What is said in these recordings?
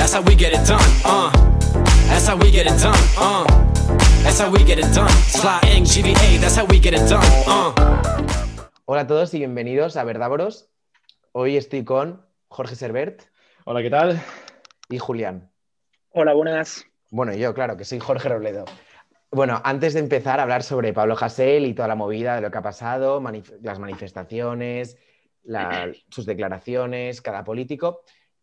That's how we get it done. Uh. That's how we get it done. Uh. That's how we get it done. Sly GVA, that's how we get it done. Uh. Hola a todos y bienvenidos a Verdávoros. Hoy estoy con Jorge Servert Hola, ¿qué tal? y Julián. Hola, buenas. Bueno, yo, claro, que soy Jorge Robledo. Bueno, antes de empezar a hablar sobre Pablo Hasél y toda la movida de lo que ha pasado, manif- las manifestaciones, la- sus declaraciones, cada político,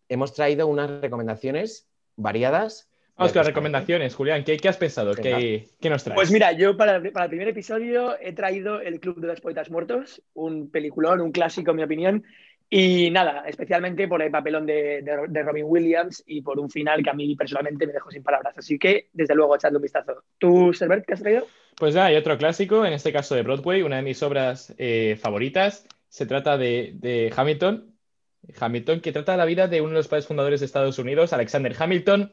hemos traído unas recomendaciones variadas. Vamos con las recomendaciones, Julián. ¿Qué, qué has pensado? ¿Qué, qué nos traes? Pues mira, yo para, para el primer episodio he traído El Club de los Poetas Muertos, un peliculón, un clásico, en mi opinión. Y nada, especialmente por el papelón de, de- de Robin Williams y por un final que a mí personalmente me dejó sin palabras. Así que, desde luego, echadle un vistazo. ¿Tú, Servert, qué has traído? Pues nada, hay otro clásico, en este caso de Broadway, una de mis obras eh, favoritas. Se trata de, de Hamilton. Hamilton, que trata la vida de uno de los padres fundadores de Estados Unidos, Alexander Hamilton,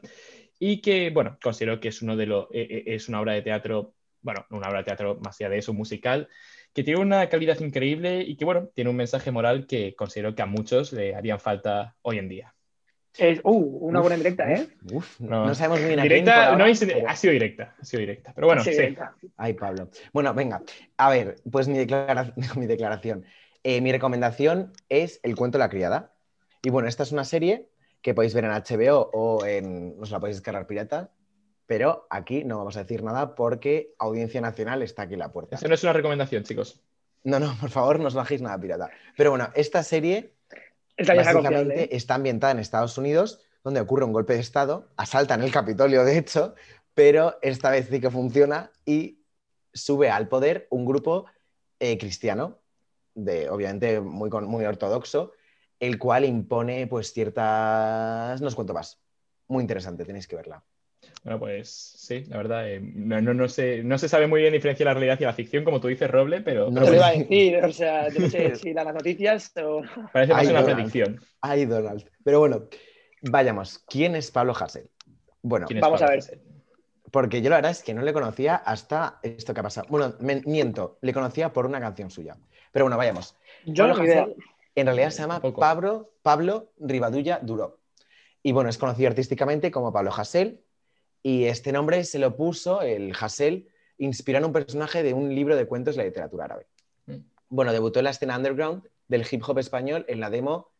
y que, bueno, considero que es, uno de lo, eh, eh, es una obra de teatro, bueno, una obra de teatro más allá de eso, musical, que tiene una calidad increíble y que, bueno, tiene un mensaje moral que considero que a muchos le harían falta hoy en día. Es, uh, una buena directa, ¿eh? Uf, No. no, sabemos muy bien a quién por Directa, ahora, no es- pero- ha sido directa, ha sido directa. Pero bueno, Sí, sí. directa. Ay, Pablo. Bueno, venga. A ver, pues mi, declara- mi declaración. Eh, mi recomendación es El cuento de la criada. Y bueno, esta es una serie que podéis ver en HBO o en. os la podéis descargar pirata. Pero aquí no vamos a decir nada porque Audiencia Nacional está aquí en la puerta. Eso no es una recomendación, chicos. No, no, por favor, no os bajéis nada pirata. Pero bueno, esta serie Esta básicamente. ¿eh? está ambientada en Estados Unidos, donde ocurre un golpe de Estado, asaltan el Capitolio, de hecho, pero esta vez sí que funciona y sube al poder un grupo eh, cristiano, de, obviamente muy, muy ortodoxo, el cual impone pues ciertas... No os cuento más. Muy interesante, tenéis que verla. Bueno, pues sí, la verdad, eh, no, no, no, se, no se sabe muy bien diferenciar la realidad y la ficción, como tú dices, Roble, pero, No pero lo iba a decir, o sea, yo no sé si dan las noticias o... parece más Ay, una predicción. Ay, Donald. Pero bueno, vayamos. ¿Quién es Pablo Hasél? Bueno, ¿Quién es Vamos a ver. Porque yo la verdad es que no le conocía hasta esto que ha pasado. Bueno, me- miento, le conocía por una canción suya. Pero bueno, vayamos. Yo Pablo en realidad se llama. Pablo, Pablo Rivadulla Duró. Y bueno, es conocido artísticamente como Pablo Hasél. Y este nombre se lo puso, el Hasél, inspirado en un personaje de un libro de cuentos de la literatura árabe. Mm. Bueno, debutó en la escena underground del hip hop español en la demo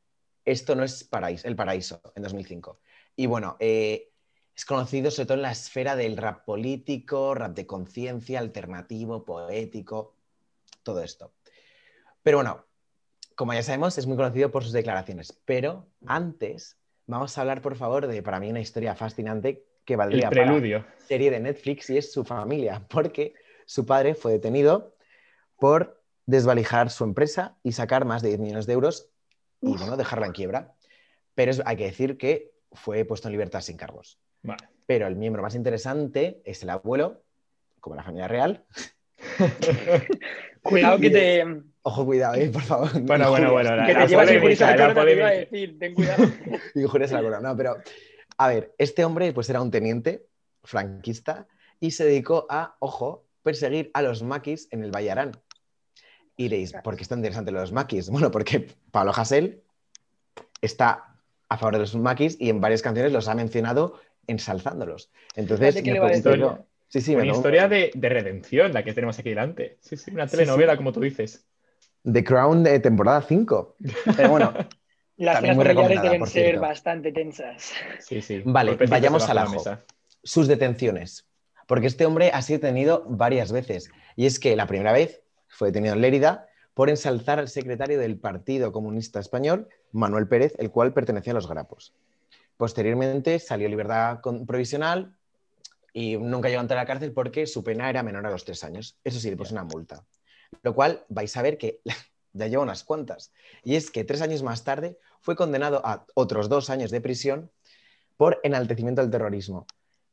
Esto no es paraíso, El Paraíso, en 2005. Y bueno, eh, es conocido sobre todo en la esfera del rap político, rap de conciencia, alternativo, poético, todo esto. Pero bueno, como ya sabemos, es muy conocido por sus declaraciones. Pero antes, vamos a hablar, por favor, de para mí una historia fascinante que valdría para preludio. serie de Netflix y es su familia, porque su padre fue detenido por desvalijar su empresa y sacar más de 10 millones de euros y bueno, dejarla en quiebra. Pero es- hay que decir que fue puesto en libertad sin cargos. Vale. Pero el miembro más interesante es el abuelo, como la familia real. Cuidado que te, Ojo, cuidado, eh, por favor. Bueno, bueno, Injurias. bueno. La, que la te llevas polémica, injurias a la la corona, te iba a decir, ten cuidado. Injurias a la corona. No, pero a ver, este hombre pues era un teniente franquista y se dedicó a, ojo, perseguir a los maquis en el Valle Arán. Y diréis, ¿por qué es tan interesante los maquis? Bueno, porque Pablo Hasél está a favor de los maquis y en varias canciones los ha mencionado ensalzándolos. Entonces, me le va a pregunto sí, sí, me Una historia de, de redención, la que tenemos aquí delante. Sí, sí, una telenovela, sí. como tú dices. The Crown de temporada 5. Pero bueno, Las cenas familiares deben por ser bastante tensas. Sí, sí. Vale, vayamos al la ajo. mesa. sus detenciones. Porque este hombre ha sido detenido varias veces. Y es que la primera vez fue detenido en Lérida por ensalzar al secretario del Partido Comunista Español, Manuel Pérez, el cual pertenecía a los Grapos. Posteriormente salió libertad con- provisional y nunca llegó a entrar a la cárcel porque su pena era menor a los tres años. Eso sí, le puso una multa. Lo cual vais a ver que ya lleva unas cuantas. Y es que tres años más tarde fue condenado a otros dos años de prisión por enaltecimiento del terrorismo.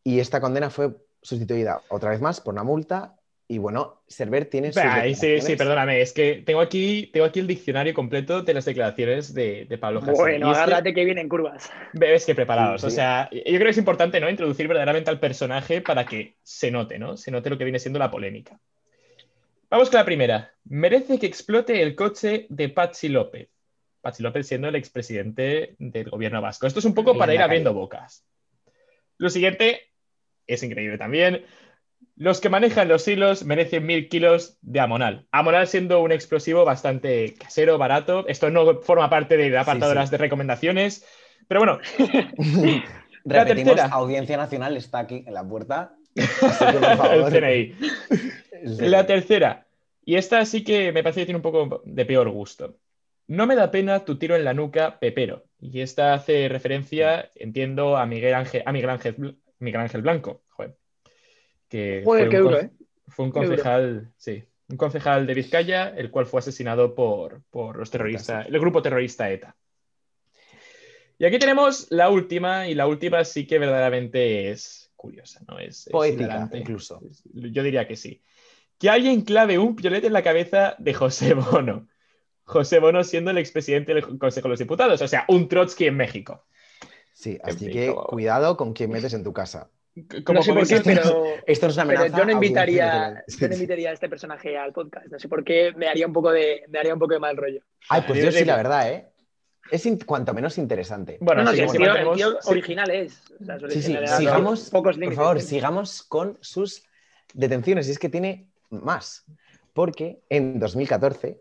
Y esta condena fue sustituida otra vez más por una multa. Y bueno, Server tiene sus Bah, sí, sí, perdóname, es que tengo aquí, tengo aquí el diccionario completo de las declaraciones de, de Pablo Hasél. Bueno, Y es que- agárrate que vienen curvas. Ves que preparados. Sí, O sea, yo creo que es importante, ¿no? Introducir verdaderamente al personaje para que se note, ¿no? Se note lo que viene siendo la polémica. Vamos con la primera. Merece que explote el coche de Patsy López. Pachi López siendo el expresidente del gobierno vasco. Esto es un poco Y para ir abriendo bocas. Lo siguiente es increíble también. Los que manejan los hilos merecen mil kilos de amonal. Amonal siendo un explosivo bastante casero, barato. Esto no forma parte del apartado sí. de las de recomendaciones. Pero bueno, Repetimos, tercera. Audiencia Nacional está aquí en la puerta. Así que, por favor. el CNI. Sí. La tercera, y esta sí que me parece que tiene un poco de peor gusto. No me da pena tu tiro en la nuca, Pepero. Y esta hace referencia, entiendo, a Miguel Ángel, a Miguel Ángel, Miguel Ángel Blanco. Joder. Que Joder, fue qué un duro, con- ¿eh? Fue un concejal, sí, un concejal de Vizcaya, el cual fue asesinado por, por los terroristas, el grupo terrorista ETA. Y aquí tenemos la última, y la última sí que verdaderamente es curiosa, ¿no? Es, Poética, incluso. Yo diría que sí. Que alguien clave un piolet en la cabeza de José Bono. José Bono siendo el expresidente del Consejo de los Diputados, o sea, un Trotsky en México. Sí, así que cuidado con quién metes en tu casa. Como no sé por qué, podéis- pero, Esto no es una pero amenaza. yo no invitaría, Audiencia Nacional. yo no invitaría a este personaje al podcast. No sé por qué, me haría un poco de, me haría un poco de mal rollo. Ay, pues yo sí, la verdad, ¿eh? Es cuanto menos interesante. Bueno, no, no, sí, si el sí, tío, el tío sí. original es. O sea, su Sí, sí, sigamos, pocos por favor, sigamos con sus detenciones. Y es que tiene más. Porque en 2014,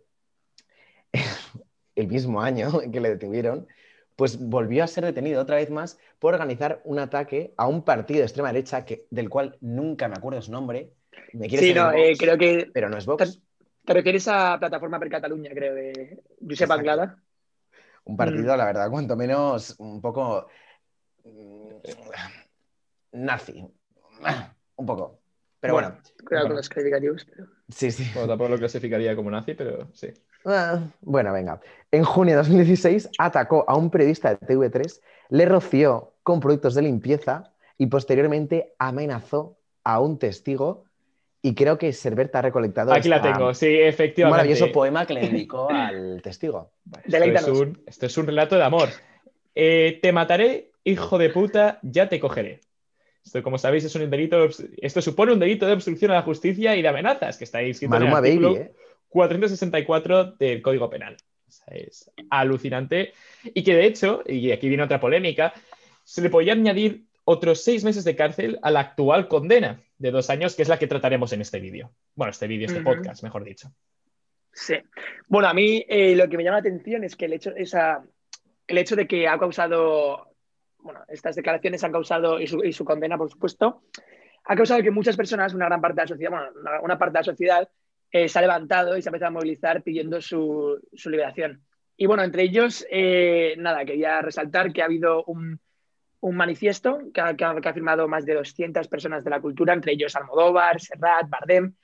el mismo año en que le detuvieron, pues volvió a ser detenido otra vez más por organizar un ataque a un partido de extrema derecha que, del cual nunca me acuerdo su nombre. Me Sí, no, Vox, eh, creo que pero no es Vox. te refieres a Plataforma per Cataluña, creo, de Josep. Anglada. Un Mm. partido, la verdad, cuanto menos un poco mm, nazi. Un poco. Pero bueno, Cuidado Bueno. con los calificativos. pero- sí, sí. Bueno, tampoco lo clasificaría como nazi, pero sí. Ah, bueno, venga. En junio de 2016 atacó a un periodista de TV3, le roció con productos de limpieza y posteriormente amenazó a un testigo. Y creo que Serberta ha recolectado Aquí la tengo, sí, un efectivamente. maravilloso poema que le dedicó al testigo. Esto es, un, esto es un relato de amor. Eh, te mataré, hijo de puta, ya te cogeré. Esto, como sabéis, es un delito. Esto supone un delito de obstrucción a la justicia y de amenazas, que está escrito en el artículo Baby, ¿eh? 464 del Código Penal. O sea, es alucinante. Y que de hecho, y aquí viene otra polémica, se le podía añadir otros seis meses de cárcel a la actual condena de dos años, que es la que trataremos en este vídeo. Bueno, este vídeo, este podcast, mejor dicho. Sí. Bueno, a mí eh, lo que me llama la atención es que el hecho, esa, el hecho de que ha causado, bueno, estas declaraciones han causado, y su, y su condena, por supuesto, ha causado que muchas personas, una gran parte de la sociedad, bueno, una, una parte de la sociedad, eh, se ha levantado y se ha empezado a movilizar pidiendo su, su liberación. Y bueno, entre ellos, eh, nada, quería resaltar que ha habido un, un manifiesto que ha, que ha- firmado más de 200 personas de la cultura, entre ellos Almodóvar, Serrat, Bardem.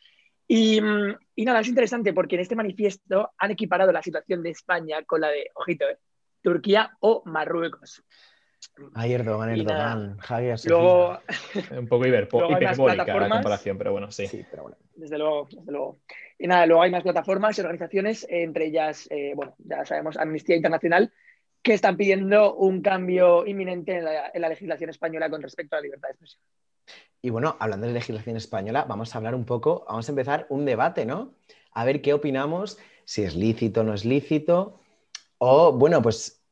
Y, mm, y nada, es interesante porque en este manifiesto han equiparado la situación de España con la de, ojito, eh, Turquía o Marruecos. Ay, Erdogan. Erdogan. Javier Luego, Un poco hiperpo- Luego hiperbólica la plataformas. comparación, pero bueno, sí. Sí, pero bueno. desde luego, desde luego. Y nada, luego hay más plataformas y organizaciones, eh, entre ellas, eh, bueno, ya sabemos, Amnistía Internacional, que están pidiendo un cambio inminente en la, en la legislación española con respecto a la libertad de expresión. Y bueno, hablando de legislación española, vamos a hablar un poco, vamos a empezar un debate, ¿no? A ver qué opinamos, si es lícito o no es lícito, o bueno, pues,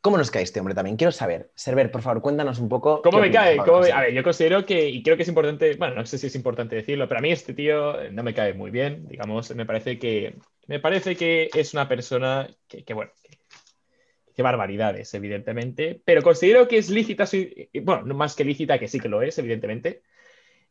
¿cómo nos cae este hombre también? Quiero saber. Server, por favor, cuéntanos un poco. ¿Cómo me opinas, cae? Pablo ¿Cómo me- José. A ver, yo considero que, y creo que es importante, bueno, no sé si es importante decirlo, pero a mí este tío no me cae muy bien, digamos, me parece que, me parece que es una persona que, que, bueno, que, que barbaridades, evidentemente, pero considero que es lícita, su- bueno, no más que lícita, que sí que lo es, evidentemente,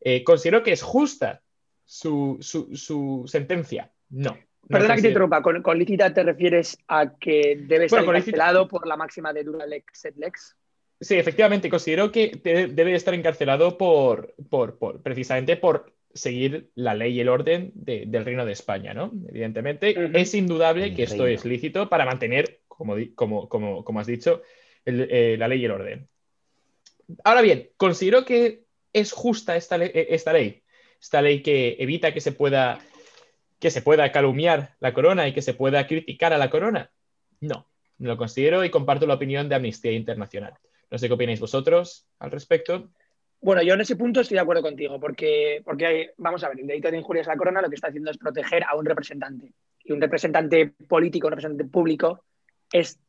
Eh, considero que es justa su, su- su sentencia. No. Perdona que te interrumpa, con, con lícita te refieres a que debe estar lícita- encarcelado por la máxima de dura lex et lex. Sí, efectivamente, considero que de- debe estar encarcelado por, por, por- precisamente por seguir la ley y el orden de- del Reino de España, ¿no? Evidentemente, es indudable El que esto reino. es lícito para mantener, como, como, como, como has dicho, el- eh, la ley y el orden. Ahora bien, considero que es justa esta, le- esta ley, esta ley que evita que se pueda que se pueda calumniar la corona y que se pueda criticar a la corona. No, lo considero y comparto la opinión de Amnistía Internacional. No sé qué opináis vosotros al respecto. Bueno, yo en ese punto estoy de acuerdo contigo, porque, porque vamos a ver, el delito de injurias a la corona lo que está haciendo es proteger a un representante. Y un representante político, un representante público, es,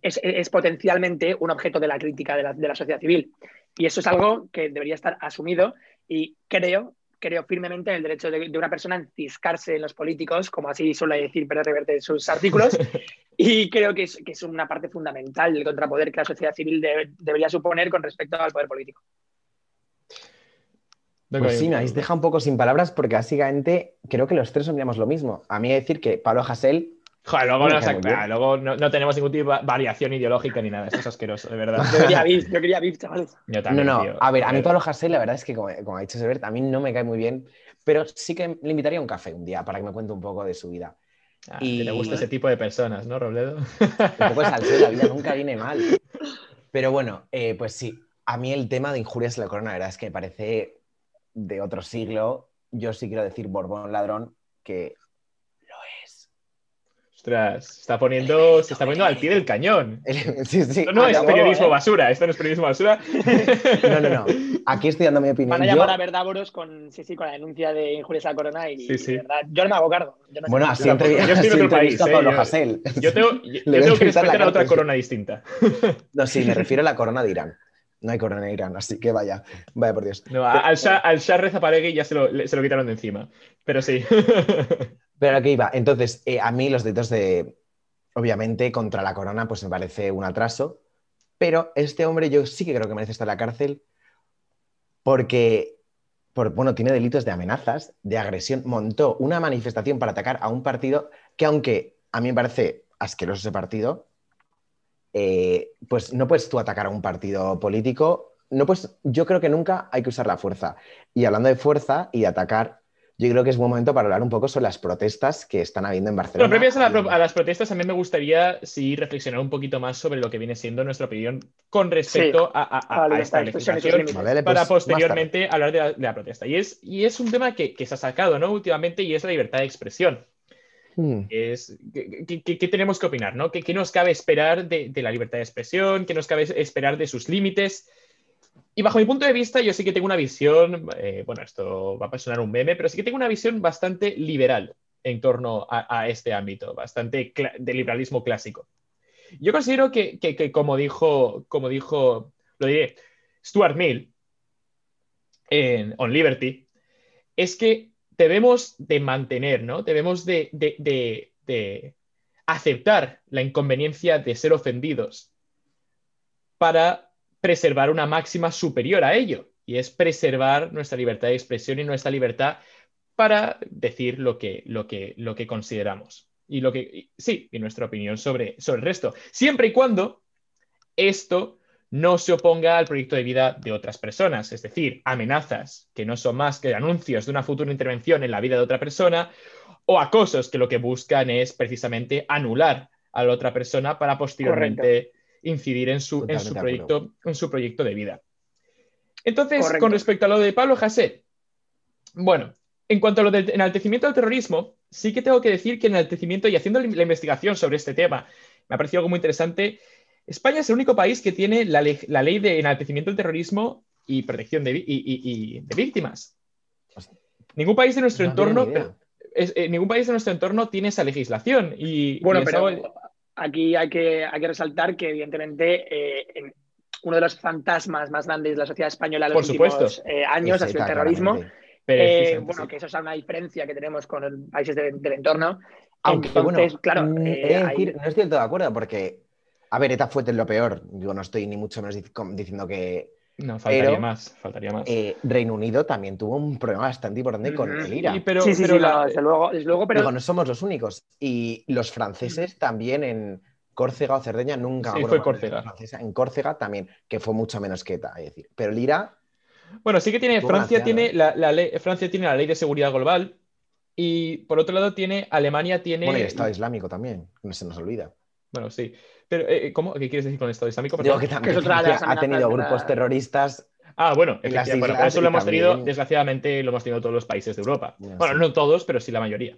es, es potencialmente un objeto de la crítica de la, de la sociedad civil. Y eso es algo que debería estar asumido y creo creo firmemente en el derecho de, de, una persona a enciscarse en los políticos, como así suele decir Pérez Reverte en sus artículos, y creo que es, que es, una parte fundamental del contrapoder que la sociedad civil de, debería suponer con respecto al poder político. Pues sí, me habéis dejado un poco sin palabras porque básicamente creo que los tres opinamos lo mismo. A mí decir que Pablo Hasél Joder, luego, no, luego no, no, tenemos ningún tipo de variación ideológica ni nada, eso es asqueroso, de verdad. Yo quería VIP, yo quería VIP, chavales. Yo también, no, no, tío. a ver, a mí Pablo Hasél la verdad es que, como, como ha dicho Sebert, a mí no me cae muy bien, pero sí que le invitaría a un café un día para que me cuente un poco de su vida. Ah, y te gusta ese tipo de personas, ¿no, Robledo? Un poco de salseo, la vida nunca viene mal. Pero bueno, eh, pues sí, a mí el tema de injurias en la corona, la verdad es que me parece de otro siglo. Yo sí quiero decir Borbón ladrón, que. Ostras, se está poniendo, se está poniendo al pie del cañón. Sí, sí. Esto no Ah, es periodismo eh. basura, esto no es periodismo basura. No, no, no. Aquí estoy dando mi opinión. Van a Yo- llamar a Verdávoros con, sí, sí, con la denuncia de injurias a la corona y, Sí, sí. verdad, yo no me hago cargo. Yo no sé. Bueno, así entrev- Yo estoy en otro país, eh, Pablo yo- tengo, yo Le voy a tengo que respetar a otra corona distinta. No, sí, me refiero a la corona de Irán. No hay corona de Irán, así que vaya. Vaya por Dios. No, al Shah, al Shah Reza Paregui ya se lo, se lo quitaron de encima. Pero sí. Pero aquí iba. Entonces, eh, a mí los delitos de, obviamente, contra la corona, pues me parece un atraso. Pero este hombre yo sí que creo que merece estar en la cárcel porque, por, bueno, tiene delitos de amenazas, de agresión. Montó una manifestación para atacar a un partido que, aunque a mí me parece asqueroso ese partido, eh, pues no puedes tú atacar a un partido político. No puedes, yo creo que nunca hay que usar la fuerza. Y hablando de fuerza y de atacar, yo creo que es buen momento para hablar un poco sobre las protestas que están habiendo en Barcelona. Pero previas a, la a las protestas, también me gustaría sí reflexionar un poquito más sobre lo que viene siendo nuestra opinión con respecto Sí, a, a- a- a a esta legislación. Vale, pues, para tarde. posteriormente hablar de la, de la protesta. Y es, y es un tema que, que se ha sacado ¿no? últimamente y es la libertad de expresión. Hmm. Es, ¿qué, qué- qué- qué tenemos que opinar? ¿no? ¿Qué, qué nos cabe esperar de, de la libertad de expresión? ¿Qué nos cabe esperar de sus límites? Y bajo mi punto de vista, yo sí que tengo una visión, eh, bueno, esto va a sonar un meme, pero sí que tengo una visión bastante liberal en torno a, este ámbito, bastante de liberalismo clásico. Yo considero que, que- que como dijo, como dijo, lo diré, Stuart Mill en On Liberty, es que debemos de mantener, ¿no? Debemos de, de- de- de aceptar la inconveniencia de ser ofendidos para preservar una máxima superior a ello, y es preservar nuestra libertad de expresión y nuestra libertad para decir lo que, lo que, lo que consideramos. Y lo que, sí, y nuestra opinión sobre, sobre el resto. Siempre y cuando esto no se oponga al proyecto de vida de otras personas, es decir, amenazas que no son más que anuncios de una futura intervención en la vida de otra persona o acosos que lo que buscan es precisamente anular a la otra persona para posteriormente incidir en su, en, su proyecto, en su proyecto de vida. Entonces, Correcto. con respecto a lo de Pablo Hasél, bueno, en cuanto a lo del enaltecimiento del terrorismo, sí que tengo que decir que enaltecimiento y haciendo la investigación sobre este tema, me ha parecido algo muy interesante. España es el único país que tiene la, le- la ley de enaltecimiento del terrorismo y protección de, y- y- y de víctimas. Ningún país de nuestro No entorno, es- eh, ningún país de nuestro entorno tiene esa legislación. Y, Bueno, y pero algo- aquí hay que, hay que resaltar que, evidentemente, eh, en- uno de los fantasmas más grandes de la sociedad española en los Por últimos eh, años ha sido el terrorismo. claramente. Eh, bueno, sí. que eso es una diferencia que tenemos con los países de- del entorno. Aunque, Entonces, bueno, claro, mm, eh, hay- no estoy del todo de acuerdo porque, a ver, ETA fue lo peor. Yo no estoy ni mucho menos dic- diciendo que No, faltaría pero, más, faltaría más. eh, Reino Unido también tuvo un problema bastante importante con el IRA. Pero, sí, sí, pero sí, la- no, desde luego, desde luego, pero Digo, no somos los únicos. Y los franceses también en Córcega o Cerdeña, nunca Sí, fue Córcega. francesa, En Córcega también, que fue mucho menos que ETA, es decir. Pero el IRA, Bueno, sí que tiene, Francia tiene la, la ley, Francia tiene la ley de seguridad global y por otro lado tiene, Alemania tiene... bueno, y el Estado Islámico también, no se nos olvida. Bueno, sí. Pero, eh, ¿cómo? ¿Qué quieres decir con el Estado Islámico? Digo que también Que ha tenido grupos terroristas. Ah, bueno, pero eso lo hemos tenido, también- desgraciadamente, lo hemos tenido todos los países de Europa. Ya, Bueno, sí. no todos, pero sí la mayoría.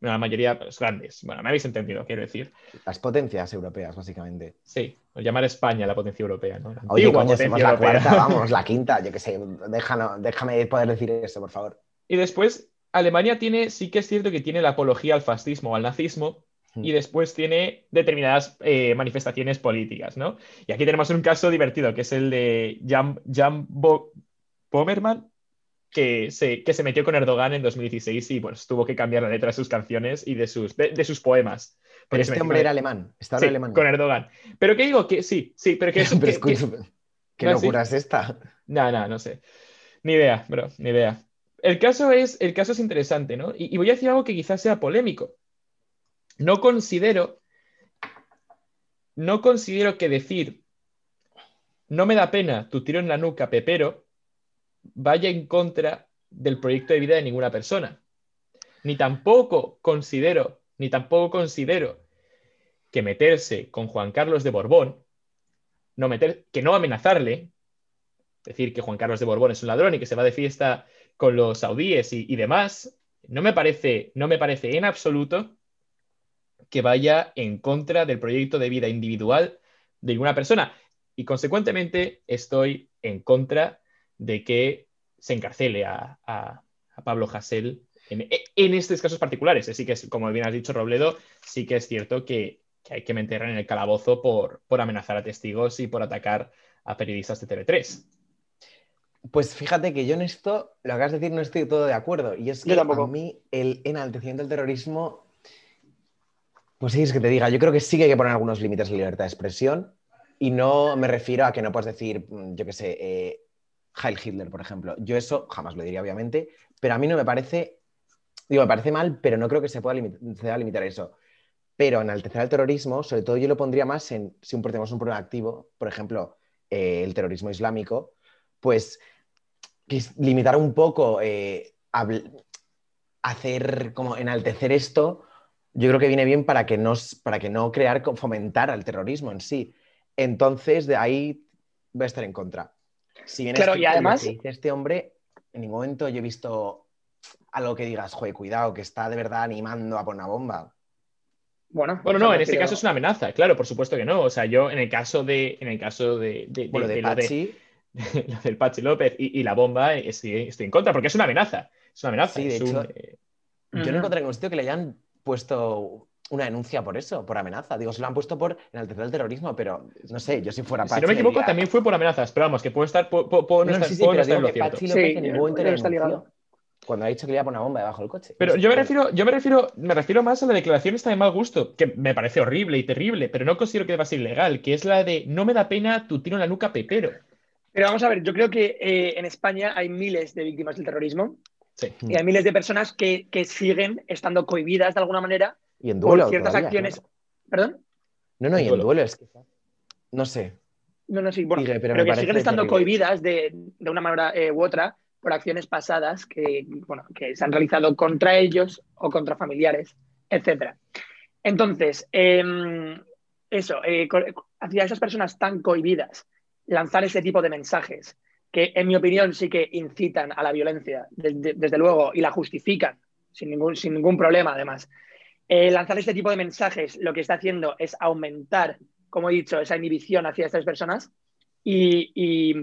Bueno, la mayoría, pues, grandes. Bueno, me habéis entendido, quiero decir. Las potencias europeas, básicamente. Sí, o llamar a España la potencia europea, ¿no? La Oye, coño, potencia somos la europea. cuarta, vamos, la quinta, yo qué sé. Déjalo- déjame poder decir eso, por favor. Y después, Alemania tiene, sí que es cierto que tiene la apología al fascismo o al nazismo, y después tiene determinadas eh, manifestaciones políticas, ¿no? Y aquí tenemos un caso divertido, que es el de Jan, Jan Pomerman, que se, que se metió con Erdogan en 2016 y pues tuvo que cambiar la letra de sus canciones y de sus, de, sus poemas. Pero este hombre era alemán, estaba sí, Alemania. con Erdogan. Pero que digo que sí, sí, pero que es... Pero que- que- ¿Qué No, locura es esta? No, no, no sé. Ni idea, bro, ni idea. El caso es, el caso es interesante, ¿no? Y, y voy a decir algo que quizás sea polémico. No considero, no considero que decir no me da pena tu tiro en la nuca, Pepero, vaya en contra del proyecto de vida de ninguna persona. Ni tampoco considero, ni tampoco considero que meterse con Juan Carlos de Borbón, no meter, que no amenazarle, decir que Juan Carlos de Borbón es un ladrón y que se va de fiesta con los saudíes y, y demás, no me parece, no me parece en absoluto que vaya en contra del proyecto de vida individual de ninguna persona. Y consecuentemente estoy en contra de que se encarcele a, a- a Pablo Hasél en, en estos casos particulares. Sí que es, como bien has dicho, Robledo, sí que es cierto que, que hay que meterlo en el calabozo por, por amenazar a testigos y por atacar a periodistas de TV3. Pues fíjate que yo en esto, lo que acabas de decir, no estoy todo de acuerdo. Y es que a mí el enaltecimiento del terrorismo, pues sí, es que te diga, yo creo que sí que hay que poner algunos límites la libertad de expresión. Y no me refiero a que no puedes decir, mm, yo qué sé, eh, Heil Hitler, por ejemplo. Yo eso jamás lo diría, obviamente, pero a mí no me parece, digo, me parece mal, pero no creo que se pueda, limit- se deba limitar eso. Pero enaltecer al terrorismo, sobre todo yo lo pondría más en si un, tenemos un problema activo, por ejemplo, eh, el terrorismo islámico, pues limitar un poco, eh, hacer como enaltecer esto, yo creo que viene bien para que no, para que no crear, fomentar al terrorismo en sí. Entonces, de ahí voy a estar en contra. Si bien es Claro, y lo además- que dice este hombre, en ningún momento yo he visto algo que digas, joder, cuidado, que está de verdad animando a poner una bomba. Bueno, Bueno, no, en este caso es una amenaza, claro, por supuesto que no. O sea, yo en el caso de, en el caso de, de- de- Bueno, de de lo de- Pachi, lo del Pachi López y, y la bomba, estoy en contra, porque es una amenaza. Es una amenaza. Sí, de es un, hecho- eh, yo no encontré ningún sitio que le hayan puesto una denuncia por eso, por amenaza. Digo, se lo han puesto por enaltecer el terrorismo, pero no sé, yo si fuera Pachi. si no me equivoco, diría- también fue por amenazas, pero vamos, que puedo estar, puedo, puedo- no No, estar, sí, sí, puedo no pero estar en digo lo que cierto. Pachi Sí, en ningún está ligado. Cuando ha dicho que le iba a poner una bomba debajo del coche. Pero No yo me refiero, yo me refiero, me refiero más a la declaración esta de mal gusto, que me parece horrible y terrible, pero no considero que deba ser ilegal, que es la de no me da pena tu tiro en la nuca, Pepero. Pero vamos a ver, yo creo que eh, en España hay miles de víctimas del terrorismo Sí. y hay miles de personas que, que siguen estando cohibidas de alguna manera Y en por ciertas todavía, acciones. ¿Perdón? No, no, y En en duelo. es que. No sé. No, no, sí, bueno, Sigue, pero que siguen estando terrible. cohibidas de, de una manera eh, u otra por acciones pasadas que, bueno, que se han realizado contra ellos o contra familiares, etcétera. Entonces, em, eso, eh, hacia esas personas tan cohibidas, lanzar ese tipo de mensajes que, en mi opinión, sí que incitan a la violencia, desde, desde luego, y la justifican sin ningún, sin ningún problema, además. Eh, lanzar este tipo de mensajes lo que está haciendo es aumentar, como he dicho, esa inhibición hacia estas personas y,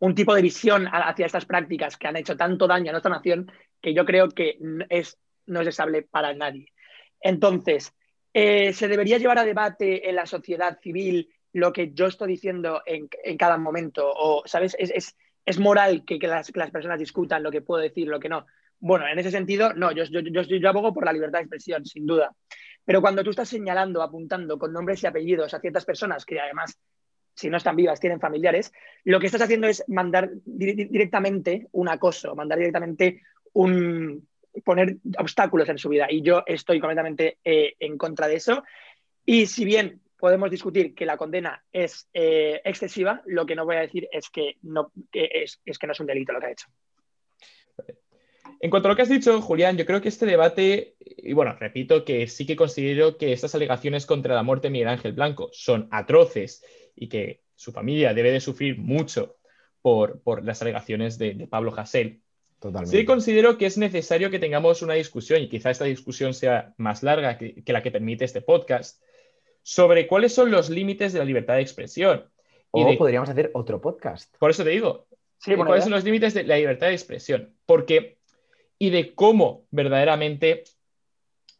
un tipo de visión hacia estas prácticas que han hecho tanto daño a nuestra nación que yo creo que es, no es deseable para nadie. Entonces, eh, ¿se debería llevar a debate en la sociedad civil lo que yo estoy diciendo en, en cada momento? O, ¿sabes? Es, es- es moral que, que las, las personas discutan lo que puedo decir, lo que no. Bueno, en ese sentido, no, yo, yo, yo, abogo por la libertad de expresión, sin duda. Pero cuando tú estás señalando, apuntando con nombres y apellidos a ciertas personas que además, si no están vivas, tienen familiares, lo que estás haciendo es mandar di- di- directamente un acoso, mandar directamente un poner obstáculos en su vida. Y yo estoy completamente eh, en contra de eso. Y si bien podemos discutir que la condena es eh, excesiva, lo que no voy a decir es que no, que es, es que no es un delito lo que ha hecho. En cuanto a lo que has dicho, Julián, yo creo que este debate, y bueno, repito que sí que considero que estas alegaciones contra la muerte de Miguel Ángel Blanco son atroces y que su familia debe de sufrir mucho por, por las alegaciones de, de Pablo Hasél. Totalmente. Sí considero que es necesario que tengamos una discusión, y quizá esta discusión sea más larga que, que la que permite este podcast, sobre cuáles son los límites de la libertad de expresión. Y O de- podríamos hacer otro podcast. por eso te digo, Sí, ¿Y buena ¿Cuáles idea. son los límites de la libertad de expresión? Porque, y de cómo verdaderamente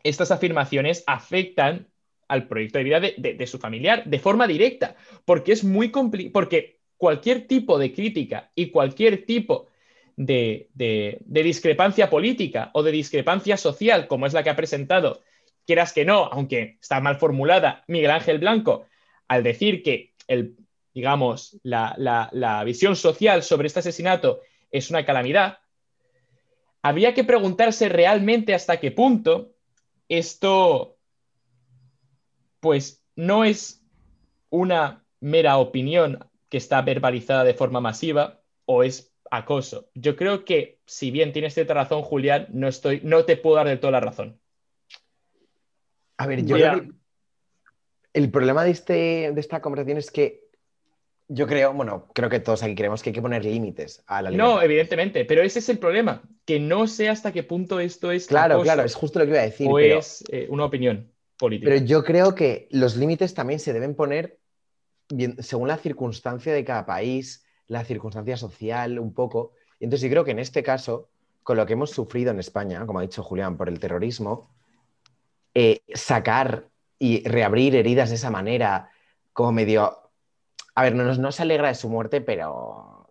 estas afirmaciones afectan al proyecto de vida de, su familiar de forma directa, porque es muy complicado, porque cualquier tipo de crítica y cualquier tipo de, discrepancia política o de discrepancia social, como es la que ha presentado, quieras que no, aunque está mal formulada, Miguel Ángel Blanco, al decir que el, digamos, la, visión social sobre este asesinato es una calamidad, habría que preguntarse realmente hasta qué punto esto, pues, no es una mera opinión que está verbalizada de forma masiva o es acoso. Yo creo que, si bien tienes cierta razón, Julián, no, estoy, no te puedo dar de toda la razón. A ver, yo el problema de, este, de esta conversación es que yo creo, bueno, creo que todos aquí creemos que hay que poner límites a la libertad. No, evidentemente, pero ese es el problema, que no sé hasta qué punto esto es. Claro, claro, es justo lo que iba a decir. O es eh, una opinión política. Pero yo creo que los límites también se deben poner según la circunstancia de cada país, la circunstancia social, un poco. Y entonces yo creo que en este caso, con lo que hemos sufrido en España, como ha dicho Julián, por el terrorismo, eh, sacar y reabrir heridas de esa manera, como medio... A ver, no, no se alegra de su muerte, pero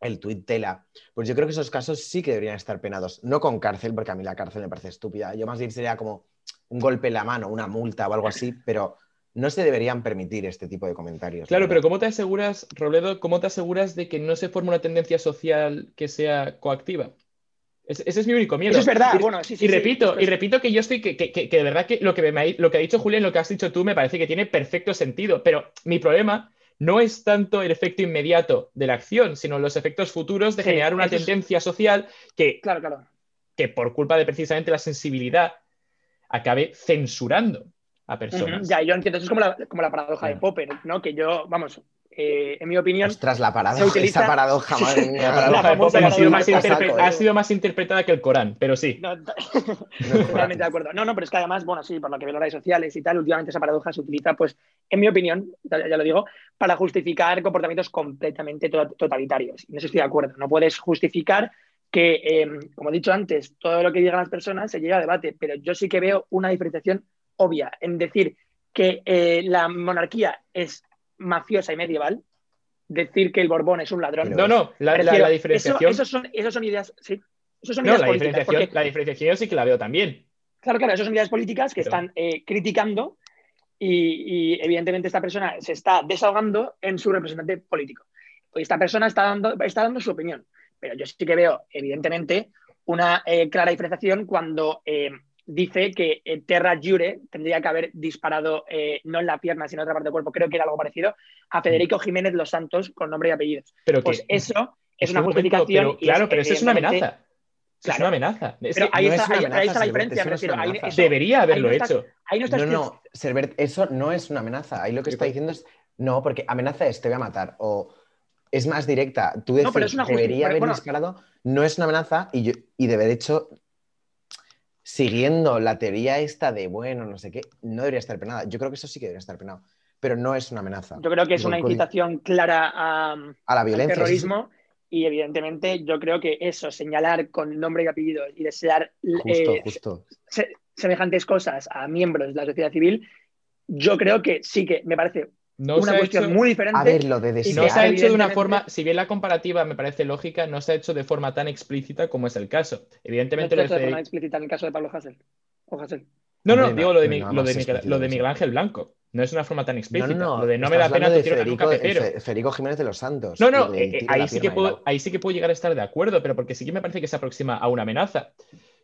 el tuit tela. Pues yo creo que esos casos sí que deberían estar penados. No con cárcel, porque a mí la cárcel me parece estúpida. Yo más bien sería como un golpe en la mano, una multa o algo así, pero no se deberían permitir este tipo de comentarios. Claro, pero ¿cómo te aseguras, Robledo, cómo te aseguras de que no se forme una tendencia social que sea coactiva? Ese, es mi único miedo. Eso es verdad. bueno, sí, sí, y repito, y repito que yo estoy, que, de verdad que lo que, me, lo que ha dicho Julián, lo que has dicho tú, me parece que tiene perfecto sentido. Pero mi problema no es tanto el efecto inmediato de la acción, sino los efectos futuros de generar una tendencia social que, claro, claro. que por culpa de precisamente la sensibilidad acabe censurando a personas. Ya, yo entiendo, eso es como la, como la paradoja de Popper, ¿no? Que yo, vamos, eh, en mi opinión. Ostras, la paradoja, esa paradoja, madre mía, ha, sido más ha, sido más interpretada que el Corán, pero sí. totalmente de acuerdo. No, no, pero es que además, bueno, sí, por lo que veo en las redes sociales y tal, últimamente esa paradoja se utiliza, pues, en mi opinión, ya, lo digo, para justificar comportamientos completamente totalitarios. Eso estoy de acuerdo. No puedes justificar que, em, como he dicho antes, todo lo que digan las personas se llega a debate, pero yo sí que veo una diferenciación obvia en decir que eh, la monarquía es mafiosa y medieval, decir que el Borbón es un ladrón. No, no, la, la, diferenciación. Eso, son, son, ideas, sí. son no, la, diferenciación, la diferenciación yo sí que la veo también. Claro, claro, esas son ideas políticas que están eh, criticando y, evidentemente esta persona se está desahogando en su representante político. Esta persona está dando, está dando su opinión. Pero yo sí que veo, evidentemente, una eh, clara diferenciación cuando dice que eh, Terra Jure tendría que haber disparado eh, no en la pierna, sino en otra parte del cuerpo, creo que era algo parecido, a Federico Jiménez Los Santos con nombre y apellidos. Pero pues eso es una justificación. claro, pero eso es una amenaza. es una amenaza. Pero ahí, está, la diferencia. Debería haberlo hecho. Ahí no, no, no, eso no es una amenaza. Ahí lo que está diciendo es, no, porque amenaza es te voy a matar. O es más directa. Tú decís, debería haber disparado, no es una amenaza y, yo, y de hecho siguiendo la teoría esta de, bueno, no sé qué, no debería estar penada. Yo creo que eso sí que debería estar penado, pero no es una amenaza. Yo creo que es una incitación clara a, la violencia. Al terrorismo. Y evidentemente yo creo que eso, señalar con nombre y apellido y desear eh, semejantes cosas a miembros de la sociedad civil, yo creo que sí que me parece una cuestión muy diferente. A ver, lo de No se ha hecho de una forma, si bien la comparativa me parece lógica, no se ha hecho de forma tan explícita como es el caso. Evidentemente. No se ha hecho de forma explícita en el caso de Pablo Hassel. O Hassel. No, no, digo lo de, lo, de lo de Miguel Ángel Blanco. No es una forma tan explícita. No, no, lo de no me da pena de Federico, Federico Jiménez de los Santos. No, no, eh, eh, ahí, sí que puedo, ahí sí que puedo llegar a estar de acuerdo, pero porque sí que me parece que se aproxima a una amenaza.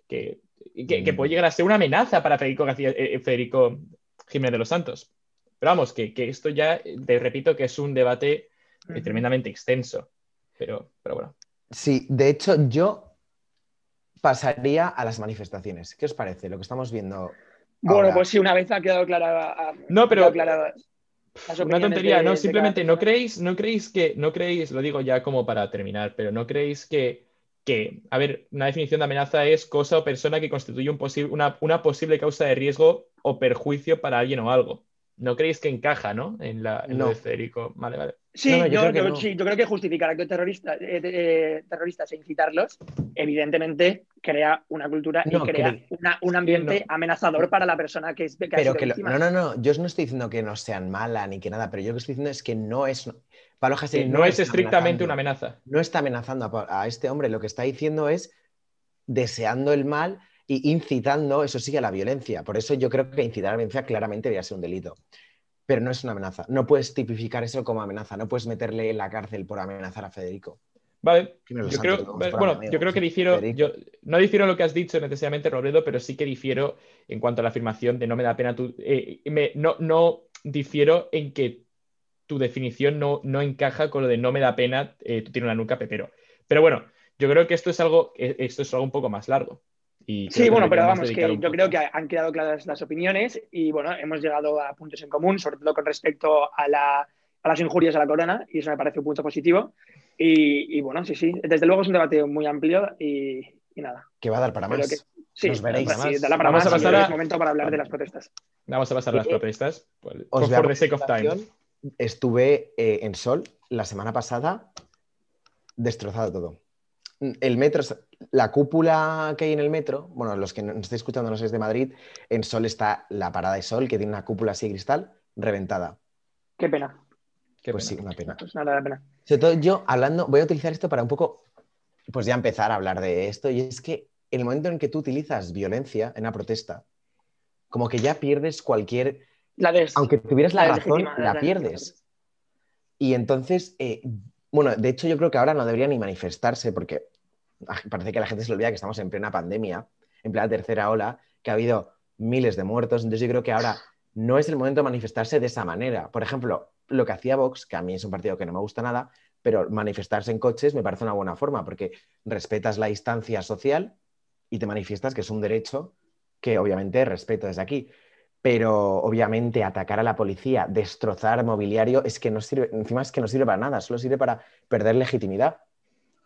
Que, que, puede mm. llegar a ser una amenaza para Federico, eh, Federico Jiménez de los Santos. Pero vamos, que, esto ya, te repito, que es un debate eh, tremendamente extenso. Pero, pero bueno. Sí, de hecho, yo pasaría a las manifestaciones. ¿Qué os parece lo que estamos viendo? Bueno, pues sí, una vez ha quedado clara. No, pero. una tontería, no, simplemente no creéis, no creéis que, no creéis, lo digo ya como para terminar, pero no creéis que, que a ver, una definición de amenaza es cosa o persona que constituye un una, una posible causa de riesgo o perjuicio para alguien o algo. No creéis que encaja, ¿no? En, la, en lo de Federico. Vale, vale. Sí, No, no, yo, yo creo que yo- no. sí, yo creo que justificar actos terroristas, eh, eh, terroristas e incitarlos, evidentemente crea una cultura No, y crea una- un ambiente no. amenazador para la persona que, es, que ha Pero sido que lo- no, no, no, yo no estoy diciendo que no sean malas ni que nada, pero yo lo que estoy diciendo es que no es. Pablo no es estrictamente una amenaza. no está amenazando a este hombre, lo que está diciendo es deseando el mal y incitando, eso sí, a la violencia. Por eso yo creo que incitar a la violencia claramente debería ser un delito. Pero no es una amenaza. No puedes tipificar eso como amenaza. No puedes meterle en la cárcel por amenazar a Federico. Vale, yo creo, bueno, amigo, yo creo que difiero, yo no difiero lo que has dicho necesariamente, Robledo, pero sí que difiero en cuanto a la afirmación de no me da pena tu, eh, me- no, no difiero en que tu definición no, no encaja con lo de no me da pena, eh, tú tienes una nuca, pepero. Pero bueno, yo creo que esto es algo, eh, esto es algo un poco más largo. Y Sí, bueno, pero vamos, que yo creo que han quedado claras las opiniones y bueno, hemos llegado a puntos en común, sobre todo con respecto a, la- a las injurias a la corona, y eso me parece un punto positivo. Y, y bueno, sí, sí, desde luego es un debate muy amplio y, y nada. Que va a dar para más. que- sí, Nos veréis. pues sí, Además, dará para vamos más a pasar a- es momento para hablar de las protestas. Vamos a pasar a las protestas. Por, Os por voy a for the sake of time. Estuve eh, en Sol la semana pasada, destrozado todo. El metro, la cúpula que hay en el metro, bueno, los que nos estáis escuchando no sois de Madrid, en Sol está la parada de Sol, que tiene una cúpula así de cristal, reventada. Qué pena, Qué pues pena. sí, una pena. pues nada de pena. Sobre todo yo hablando, voy a utilizar esto para un poco, pues ya empezar a hablar de esto, y es que el momento en que tú utilizas violencia en una protesta, como que ya pierdes cualquier La de aunque tuvieras la La razón, la la- pierdes. Y entonces, eh, bueno, de hecho yo creo que ahora no debería ni manifestarse porque parece que la gente se olvida que estamos en plena pandemia, en plena tercera ola, que ha habido miles de muertos. Entonces yo creo que ahora no es el momento de manifestarse de esa manera. Por ejemplo, lo que hacía Vox, que a mí es un partido que no me gusta nada, pero manifestarse en coches me parece una buena forma porque respetas la distancia social y te manifiestas que es un derecho que obviamente respeto desde aquí pero obviamente atacar a la policía, destrozar mobiliario, es que no sirve, encima es que no sirve para nada, solo sirve para perder legitimidad.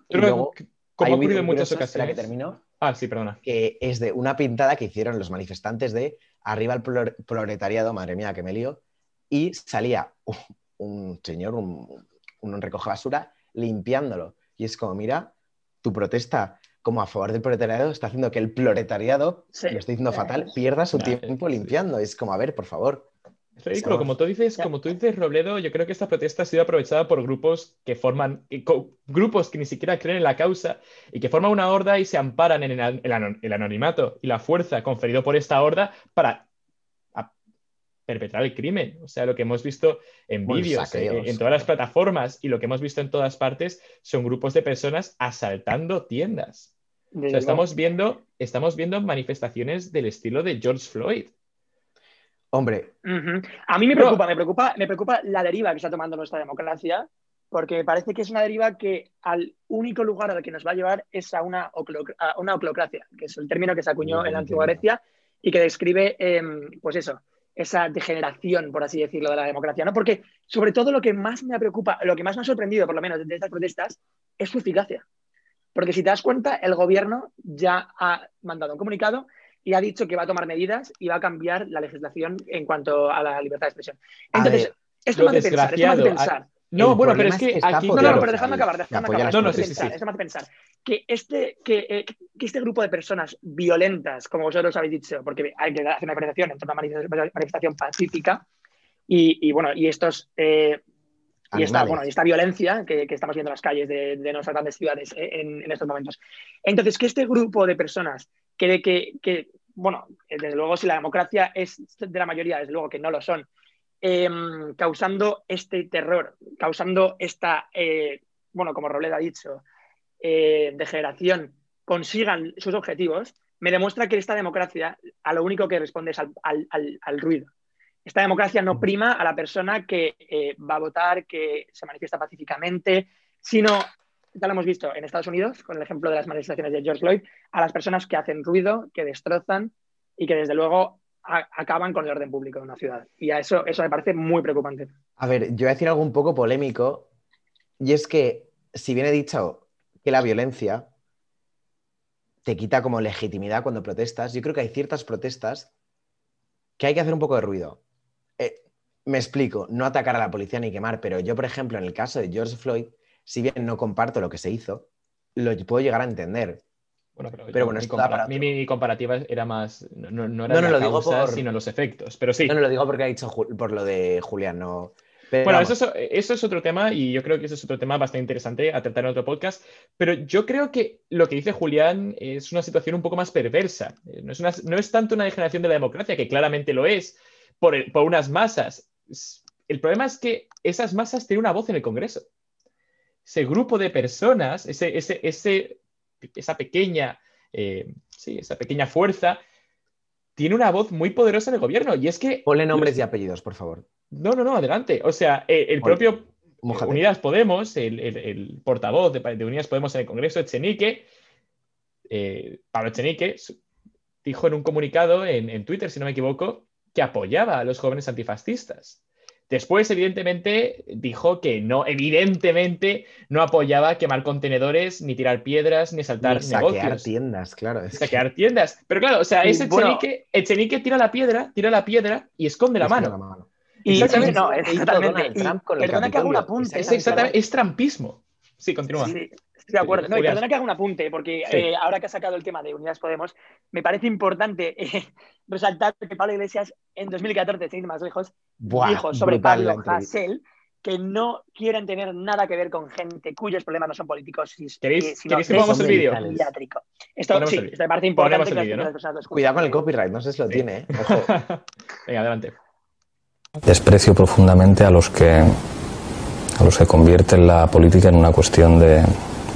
Creo luego, como ha ocurrido en muchas que ocasiones. termino, Ah, sí, perdona. que es de una pintada que hicieron los manifestantes de arriba el plor- proletariado, madre mía, que me lío, y salía un, un señor, un, un recoge basura, limpiándolo. Y es como, mira, tu protesta como a favor del proletariado está haciendo que el proletariado, Sí. lo estoy diciendo fatal, pierda su tiempo limpiando. Es como, a ver, por favor. Es ridículo, Estamos- como tú dices, como tú dices, Robledo, yo creo que esta protesta ha sido aprovechada por grupos que forman, grupos que ni siquiera creen en la causa y que forman una horda y se amparan en el, an- el anon- el anonimato y la fuerza conferido por esta horda para perpetrar el crimen. O sea, lo que hemos visto en vídeos, eh, en todas las plataformas y lo que hemos visto en todas partes son grupos de personas asaltando tiendas. O sea, estamos viendo, estamos viendo manifestaciones del estilo de George Floyd. Hombre. A mí me preocupa, me preocupa, me preocupa la deriva que está tomando nuestra democracia, porque me parece que es una deriva que al único lugar al que nos va a llevar es a una, a una oclocracia, que es el término que se acuñó en la antigua. Grecia y que describe, em, pues eso, esa degeneración, por así decirlo, de la democracia, ¿no? Porque sobre todo lo que más me preocupa, lo que más me ha sorprendido, por lo menos, de estas protestas, es su eficacia. Porque si te das cuenta, el gobierno ya ha mandado un comunicado y ha dicho que va a tomar medidas y va a cambiar la legislación en cuanto a la libertad de expresión. Entonces, ver, esto me hace pensar, esto me hace desgraciado, pensar. No, El bueno, pero es es que aquí. No, no, pero déjame acabar, déjame acabar. No, no, Esto me sí, pensar, sí. esto me hace pensar que este, que, eh, que este grupo de personas violentas, como vosotros habéis dicho, porque hay que hacer una diferenciación entre una manifestación manifestación pacífica y, y, bueno, y estos eh, y esta, bueno, y esta violencia que, que estamos viendo en las calles de, de nuestras grandes ciudades eh, en, en estos momentos. Entonces, que este grupo de personas cree que, que, bueno, eh, desde luego si la democracia es de la mayoría, desde luego que no lo son, eh, causando este terror, causando esta, eh, bueno, como Robledo ha dicho, eh, degeneración, consigan sus objetivos, me demuestra que esta democracia a lo único que responde es al, al- al- al ruido. Esta democracia no prima a la persona que eh, va a votar, que se manifiesta pacíficamente, sino, ya lo hemos visto en Estados Unidos, con el ejemplo de las manifestaciones de George Floyd, a las personas que hacen ruido, que destrozan y que desde luego acaban con el orden público de una ciudad. Y a eso, eso me parece muy preocupante. A ver, yo voy a decir algo un poco polémico, y es que, si bien he dicho que la violencia te quita como legitimidad cuando protestas, yo creo que hay ciertas protestas que hay que hacer un poco de ruido. Eh, Me explico, no atacar a la policía ni quemar, pero yo, por ejemplo, en el caso de George Floyd, si bien no comparto lo que se hizo, lo puedo llegar a entender. Bueno, pero, Pero yo- bueno, mi, mi- mi comparativa era más. No, no, no era No, no, la lo digo por- sino los efectos. Pero sí. No, no lo digo porque ha dicho por lo de Julián, no. Pero Bueno, eso es, eso es otro tema y yo creo que eso es otro tema bastante interesante a tratar en otro podcast, pero yo creo que lo que dice Julián es una situación un poco más perversa. Eh, No es, una- no es tanto una degeneración de la democracia, que claramente lo es, por, el- por unas masas. El problema es que esas masas tienen una voz en el Congreso. Ese grupo de personas, ese, ese, ese- esa pequeña, eh, sí, esa pequeña fuerza, tiene una voz muy poderosa en el gobierno. Y es que... ponle nombres y apellidos, por favor. No, no, no, adelante. O sea, eh, el propio mójate. Unidas Podemos, el, el- el portavoz de, de Unidas Podemos en el Congreso, Echenique, eh, Pablo Echenique, dijo en un comunicado en, en Twitter, si no me equivoco, que apoyaba a los jóvenes antifascistas. Después, evidentemente, dijo que no, evidentemente, no apoyaba quemar contenedores, ni tirar piedras, ni saltar Ni saquear negocios tiendas, claro. es que- saquear tiendas. Pero claro, o sea, Sí, ese bueno. Echenique, Echenique tira la piedra, tira la piedra y esconde la es mano. la mano. Y Exactamente. no, es. Donald y Trump con el perdona que haga un apunte. Es exactamente, es trampismo. Sí, continúa. Sí, estoy de acuerdo. No, y perdona que haga un apunte, porque Sí. eh, ahora que ha sacado el tema de Unidas Podemos, me parece importante eh, resaltar que Pablo Iglesias en 2014, sin ir más lejos, Buah, dijo sobre Pablo. Hasél que no quieren tener nada que ver con gente cuyos problemas no son políticos, si- ¿Queréis- que- sino queréis que pongamos el vídeo? Esto Ponemos sí, el- esto me parece ponemos importante que vídeo, ¿no? Cuidado con el copyright, no sé si lo Sí. tiene, ¿eh? Ojo. Venga, adelante. Desprecio profundamente a los que a los que convierten la política en una cuestión de,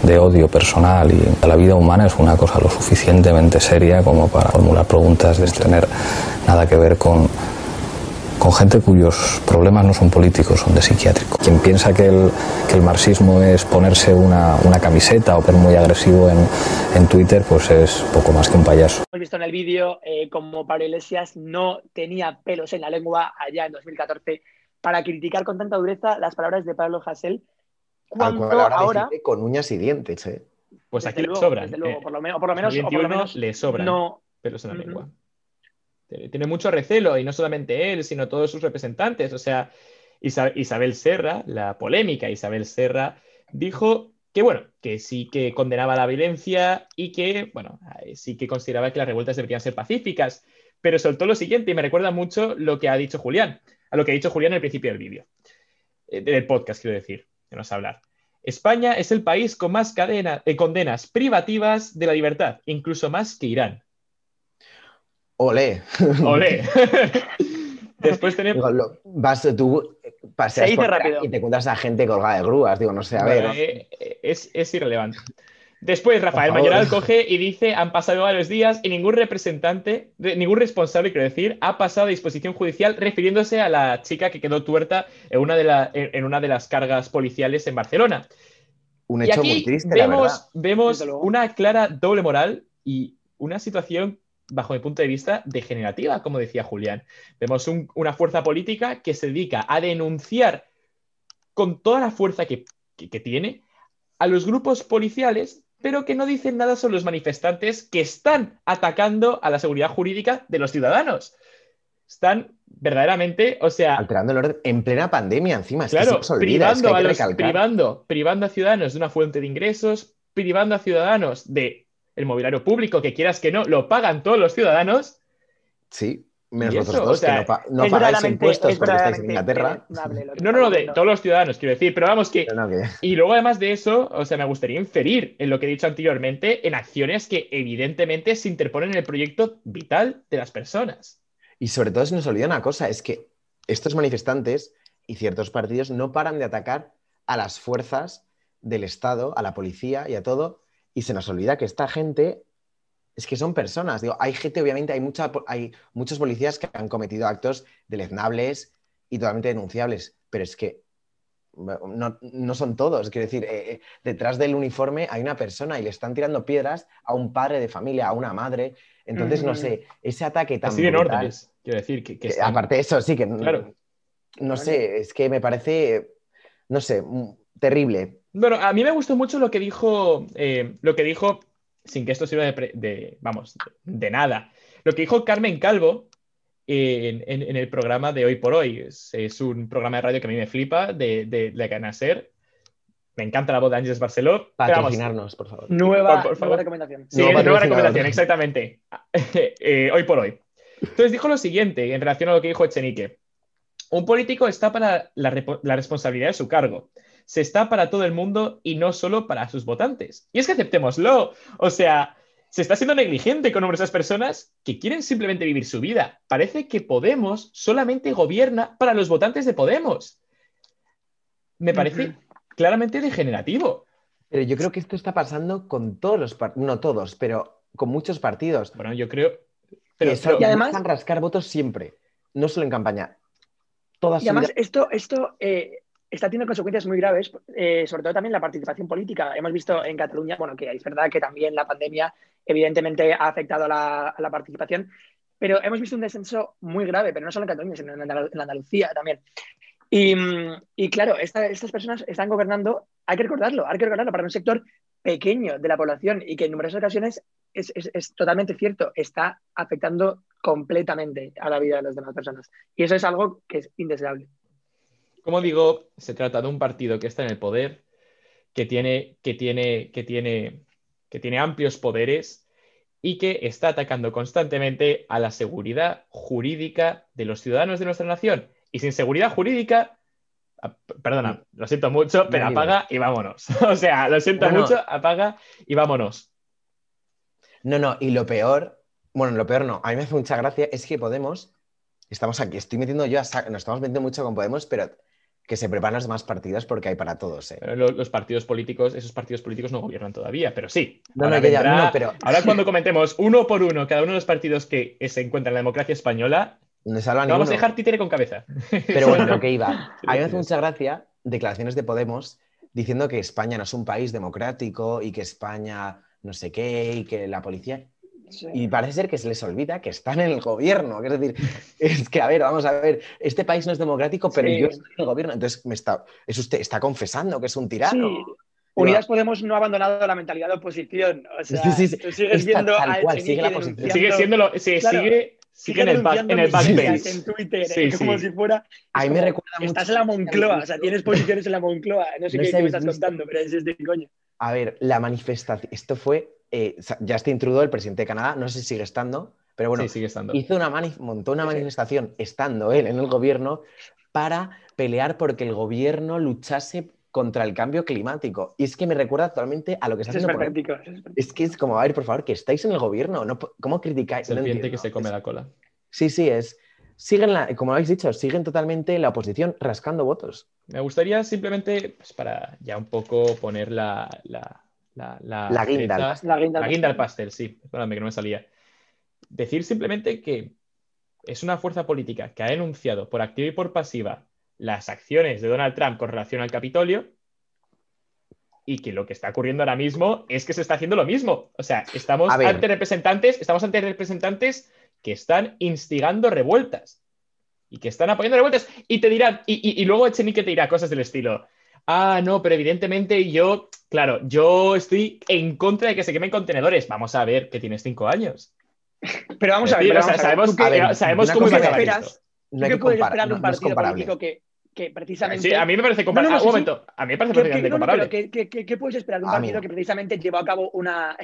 de odio personal y la vida humana es una cosa lo suficientemente seria como para formular preguntas de tener nada que ver con, con gente cuyos problemas no son políticos, son de psiquiátrico. Quien piensa que el, que el marxismo es ponerse una, una camiseta o ser muy agresivo en, en Twitter, pues es poco más que un payaso. Hemos visto en el vídeo eh, como Pablo Iglesias no tenía pelos en la lengua allá en 2014 para criticar con tanta dureza las palabras de Pablo Hasél, Al cuando ahora, con uñas y dientes, ¿eh? Pues desde aquí le luego, sobran. desde luego, eh, por lo menos, por lo menos, o por lo 21 menos le sobran no, pelos en la Ujú. lengua. Tiene tiene mucho recelo, y no solamente él, sino todos sus representantes. O sea, Isa- Isabel Serra, la polémica Isabel Serra, dijo que, bueno, que sí que condenaba la violencia y que, bueno, eh, sí que consideraba que las revueltas deberían ser pacíficas. Pero soltó lo siguiente, y me recuerda mucho lo que ha dicho Julián, a lo que ha dicho Julián al principio del vídeo, eh, del podcast, quiero decir, que nos hablar. España es el país con más cadena- eh, condenas privativas de la libertad, incluso más que Irán. Olé. Olé. Después tenemos. Digo, lo- vas tú, paseas Se dice por Irak rápido. y te encuentras a gente colgada de grúas. Digo, no sé, a ver. Bueno, eh, es, es irrelevante. Después, Rafael. Mayoral coge y dice: han pasado varios días y ningún representante, ningún responsable, quiero decir, ha pasado a disposición judicial refiriéndose a la chica que quedó tuerta en una de, la- en- una de las cargas policiales en Barcelona. un Y hecho aquí muy triste, la verdad. vemos, vemos Desde luego. una clara doble moral y una situación, bajo mi punto de vista, degenerativa, como decía Julián. Vemos un- una fuerza política que se dedica a denunciar con toda la fuerza que, que- que tiene a los grupos policiales, pero que no dicen nada sobre los manifestantes que están atacando a la seguridad jurídica de los ciudadanos. Están verdaderamente, o sea, Alterando el orden en plena pandemia, encima. Es que Claro, se os olvida, es que privando, a los, privando, privando a ciudadanos de una fuente de ingresos, privando a ciudadanos de el mobiliario público, que quieras que no, lo pagan todos los ciudadanos. Sí, menos vosotros dos, o sea, que no, pa- no pagáis impuestos es porque estáis en Inglaterra. No, no, no, de todos los ciudadanos, quiero decir, pero vamos que... No, que- Y luego, además de eso, o sea, me gustaría inferir en lo que he dicho anteriormente, en acciones que evidentemente se interponen en el proyecto vital de las personas. Y sobre todo se nos olvida una cosa, es que estos manifestantes y ciertos partidos no paran de atacar a las fuerzas del Estado, a la policía y a todo, y se nos olvida que esta gente es que son personas. Digo, hay gente, obviamente, hay, mucha, hay muchos policías que han cometido actos deleznables y totalmente denunciables, pero es que no, no son todos. Quiero decir, eh, eh, detrás del uniforme hay una persona y le están tirando piedras a un padre de familia, a una madre. Entonces, no Ujú. sé, ese ataque tan Así de brutal- órdenes, quiero decir, que, que que están- aparte de eso, sí que Claro. no sé, es que me parece, no sé, mm, terrible. Bueno, a mí me gustó mucho lo que dijo, eh, lo que dijo, sin que esto sirva de, pre- de- vamos, de, de nada, lo que dijo Carmen Calvo en, en- en el programa de Hoy por Hoy. Es, es un programa de radio que a mí me flipa, de, de, de Cadena Ser. Me encanta la voz de Ángeles Barceló. Patrocinarnos, por favor. Nueva, Por- por favor. nueva recomendación. Sí, nueva recomendación, exactamente. Eh, hoy por hoy. Entonces dijo lo siguiente en relación a lo que dijo Echenique. Un político está para la responsabilidad de su cargo. Se está para todo el mundo y no solo para sus votantes. Y es que aceptémoslo. O sea, se está siendo negligente con numerosas personas que quieren simplemente vivir su vida. Parece que Podemos solamente gobierna para los votantes de Podemos. Me parece claramente degenerativo. Pero yo creo que esto está pasando con todos los partidos, no todos, pero con muchos partidos. Bueno, yo creo... Pero, que pero- Y además- rascar votos siempre, no solo en campaña. Todas Y además, vida- esto, esto eh, está teniendo consecuencias muy graves, eh, sobre todo también la participación política. Hemos visto en Cataluña, bueno, que es verdad que también la pandemia evidentemente ha afectado a la, a la participación, pero hemos visto un descenso muy grave, pero no solo en Cataluña, sino en, Andal- en Andalucía también. Y, y claro, esta- estas personas están gobernando, hay que recordarlo, hay que recordarlo para un sector pequeño de la población y que en numerosas ocasiones es, es- es totalmente cierto, está afectando completamente a la vida de las demás personas. Y eso es algo que es indeseable. Como digo, se trata de un partido que está en el poder, que tiene, que tiene, que tiene, que tiene amplios poderes y que está atacando constantemente a la seguridad jurídica de los ciudadanos de nuestra nación. Y sin seguridad jurídica, perdona, lo siento mucho, pero apaga y vámonos. O sea, lo siento Bueno. mucho, apaga y vámonos. No, no, y lo peor, bueno, lo peor no, a mí me hace mucha gracia, es que Podemos, estamos aquí, estoy metiendo yo a nos estamos metiendo mucho con Podemos, pero que se preparan los demás partidos porque hay para todos, ¿eh? Pero los partidos políticos, esos partidos políticos no gobiernan todavía, pero sí. No, Ahora no, ya, ya, vendrá- no, pero Ahora cuando comentemos uno por uno cada uno de los partidos que se encuentran en la democracia española, no vamos a dejar títere con cabeza. Pero bueno, lo que iba. A mí me hace mucha gracia declaraciones de Podemos diciendo que España no es un país democrático y que España no sé qué y que la policía... Y parece ser que se les olvida que están en el gobierno. Es decir, es que, a ver, vamos a ver, este país no es democrático, pero Sí. yo estoy en el gobierno. Entonces, me está, es usted está confesando que es un tirano. Sí. Unidas Podemos no ha abandonado la mentalidad de oposición. O sea, Sí, sí, sí. sigues Está viendo tal a cual, sigue la posición. Sigue siendo lo, sí, Claro. sigue, sigue en el, back- en el en Twitter, Sí, eh, como si fuera. A es mí me como, recuerda mucho- Estás en la Moncloa, o sea, tienes posiciones en la Moncloa. No sé No qué, qué me ¿habéis estás visto? contando, pero es este coño. A ver, la manifestación. Esto fue. Eh, Justin Trudeau, el presidente de Canadá, no sé si sigue estando, pero bueno, sí, sigue estando. hizo una montó una manifestación estando él en el gobierno para pelear porque el gobierno luchase contra el cambio climático. Y es que me recuerda totalmente a lo que está es haciendo es que es como, a ver, por favor, que estáis en el gobierno. No, ¿Cómo criticáis? No Serpiente que entiendo. se come Es- la cola. Sí, sí, es. Siguen, la, como habéis dicho, siguen totalmente la oposición rascando votos. Me gustaría simplemente, pues para ya un poco poner la, la, la, la, La guinda al cereza- pastel. La guinda, La guinda al pastel, sí. Perdóname que no me salía. Decir simplemente que es una fuerza política que ha denunciado por activa y por pasiva las acciones de Donald Trump con relación al Capitolio y que lo que está ocurriendo ahora mismo es que se está haciendo lo mismo. O sea, estamos ante representantes, estamos ante representantes que están instigando revueltas y que están apoyando revueltas y te dirán, y, y- y luego Echenique te dirá cosas del estilo. Ah, no, pero evidentemente yo, claro, yo estoy en contra de que se quemen contenedores. Vamos a ver que tienes cinco años. Pero vamos a ver, pero o sea, vamos sabemos, ¿Tú qué- a ver, sabemos cómo iba a acabar esperas? esto. No hay ¿Qué que puedes comparar, esperar un partido político que, que precisamente. Sí, a mí me parece comparable. No, no, un sí, momento, a mí me parece ¿Qué, comparable. pero ¿qué, puedes esperar de un mí partido que precisamente llevó a cabo una,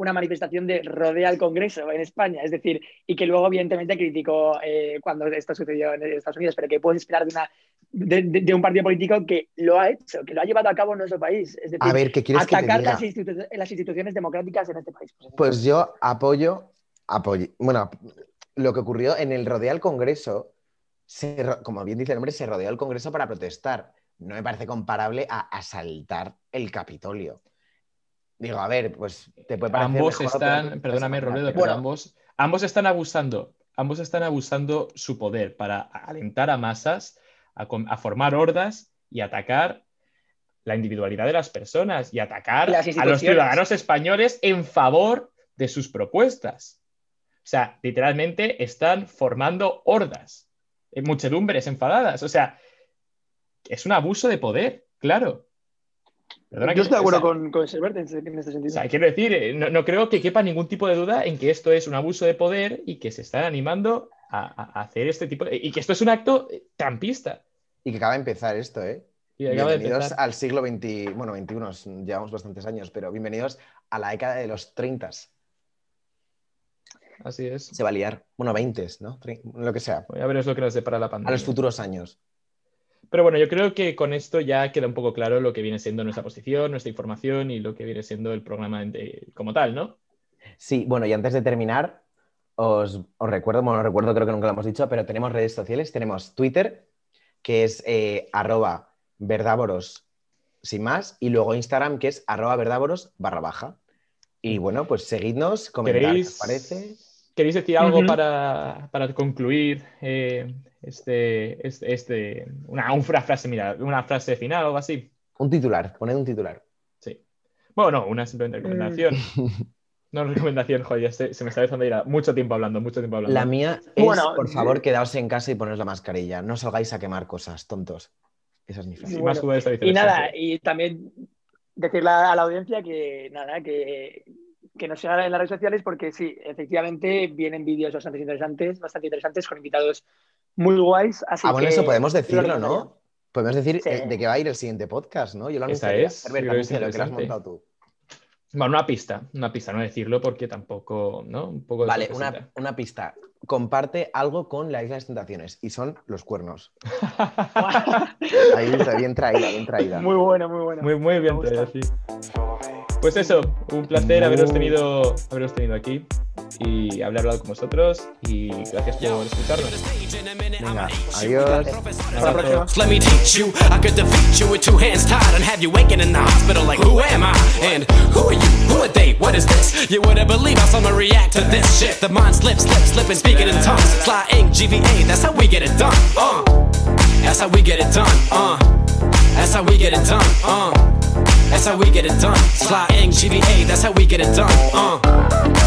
una manifestación de rodea al Congreso en España? Es decir, y que luego, evidentemente, criticó eh, cuando esto sucedió en Estados Unidos, pero ¿qué puedes esperar de, una, de, de- de un partido político que lo ha hecho, que lo ha llevado a cabo en nuestro país? Es decir, A ver, ¿qué quieres que te atacar diga? las, institu- las instituciones democráticas en este país. Pues yo apoyo, apoyo. Bueno, lo que ocurrió en el rodeo al Congreso, se como bien dice el nombre, se rodeó el Congreso para protestar. No me parece comparable a asaltar el Capitolio. Digo, a ver, pues te puede parecer. ambos mejor están, pero perdóname, Robledo, pero Bueno, ambos, ambos están abusando, ambos están abusando su poder para alentar a masas, a, formar hordas y atacar la individualidad de las personas y atacar a los ciudadanos españoles en favor de sus propuestas. O sea, literalmente están formando hordas, eh, muchedumbres enfadadas. O sea, es un abuso de poder, claro. Perdona Yo estoy de acuerdo o con, con en, este o sentido. sea, quiero decir, eh, no, no creo que quepa ningún tipo de duda en que esto es un abuso de poder y que se están animando a- a hacer este tipo de... Y que esto es un acto trampista. Y que acaba de empezar esto, ¿eh? Y acaba de bienvenidos empezar. al siglo XX, bueno, XXI, llevamos bastantes años, pero bienvenidos a la década de los 30. Así es. Se va a liar. Bueno, 20, ¿no? Lo que sea. Ya veremos lo que nos depara la A pandemia. los futuros años. Pero bueno, yo creo que con esto ya queda un poco claro lo que viene siendo nuestra posición, nuestra información y lo que viene siendo el programa de- como tal, ¿no? Sí, bueno, y antes de terminar, os, os recuerdo, bueno, os recuerdo, creo que nunca lo hemos dicho, pero tenemos redes sociales, tenemos Twitter, que es eh, arroba verdávoros sin más, y luego Instagram, que es arroba verdávoros barra baja. Y bueno, pues seguidnos, comentad qué ¿Queréis, os parece. ¿Queréis decir algo Ujú. para, para concluir eh, este, este, este- una, una frase, mira, una frase final o algo así? Un titular, poned un titular. Sí. Bueno, no, una simplemente recomendación. No recomendación, joder, se, se me está dejando ir a mucho tiempo hablando, mucho tiempo hablando. La mía es, Bueno, por favor, eh, quedaos en casa y poneros la mascarilla. No salgáis a quemar cosas, tontos. Esa es mi frase. Y bueno, Y nada, y también decirle a la audiencia que nada, que, que nos sigan en las redes sociales porque sí, efectivamente vienen vídeos bastante interesantes, bastante interesantes con invitados muy guays. Así Ah, bueno, que eso podemos lo decirlo. ¿no? Podemos decir Sí. eh, de qué va a ir el siguiente podcast, ¿no? Yo lo Esa anunciaría. es, Herbert, yo es anúncialo, que lo has montado tú. Bueno, una pista, una pista, no decirlo porque tampoco, ¿no? Un poco de Vale, una, una pista. Comparte algo con la Isla de las Tentaciones y son los cuernos. Ahí está, bien traída, bien traída. muy bueno, muy bueno. Muy, muy bien gusta. sí. Pues eso, un placer haberos tenido, haberos tenido aquí y haber hablado con vosotros y gracias por escucharnos. Venga, adiós. Hasta la próxima. Let me teach you. I could defeat you with two hands tied and have you waking in the hospital like, who am I? And who are you? Who are they? What is this? You wouldn't believe how someone react to this shit. The mind slips, slips, slipping, speaking in tongues. Sly ink, GVA, that's how we get it done. Uh, that's how we get it done. Uh, that's how we get it done. Uh, that's how we get it done. Sly ink, GVA, that's how we get it done. Uh.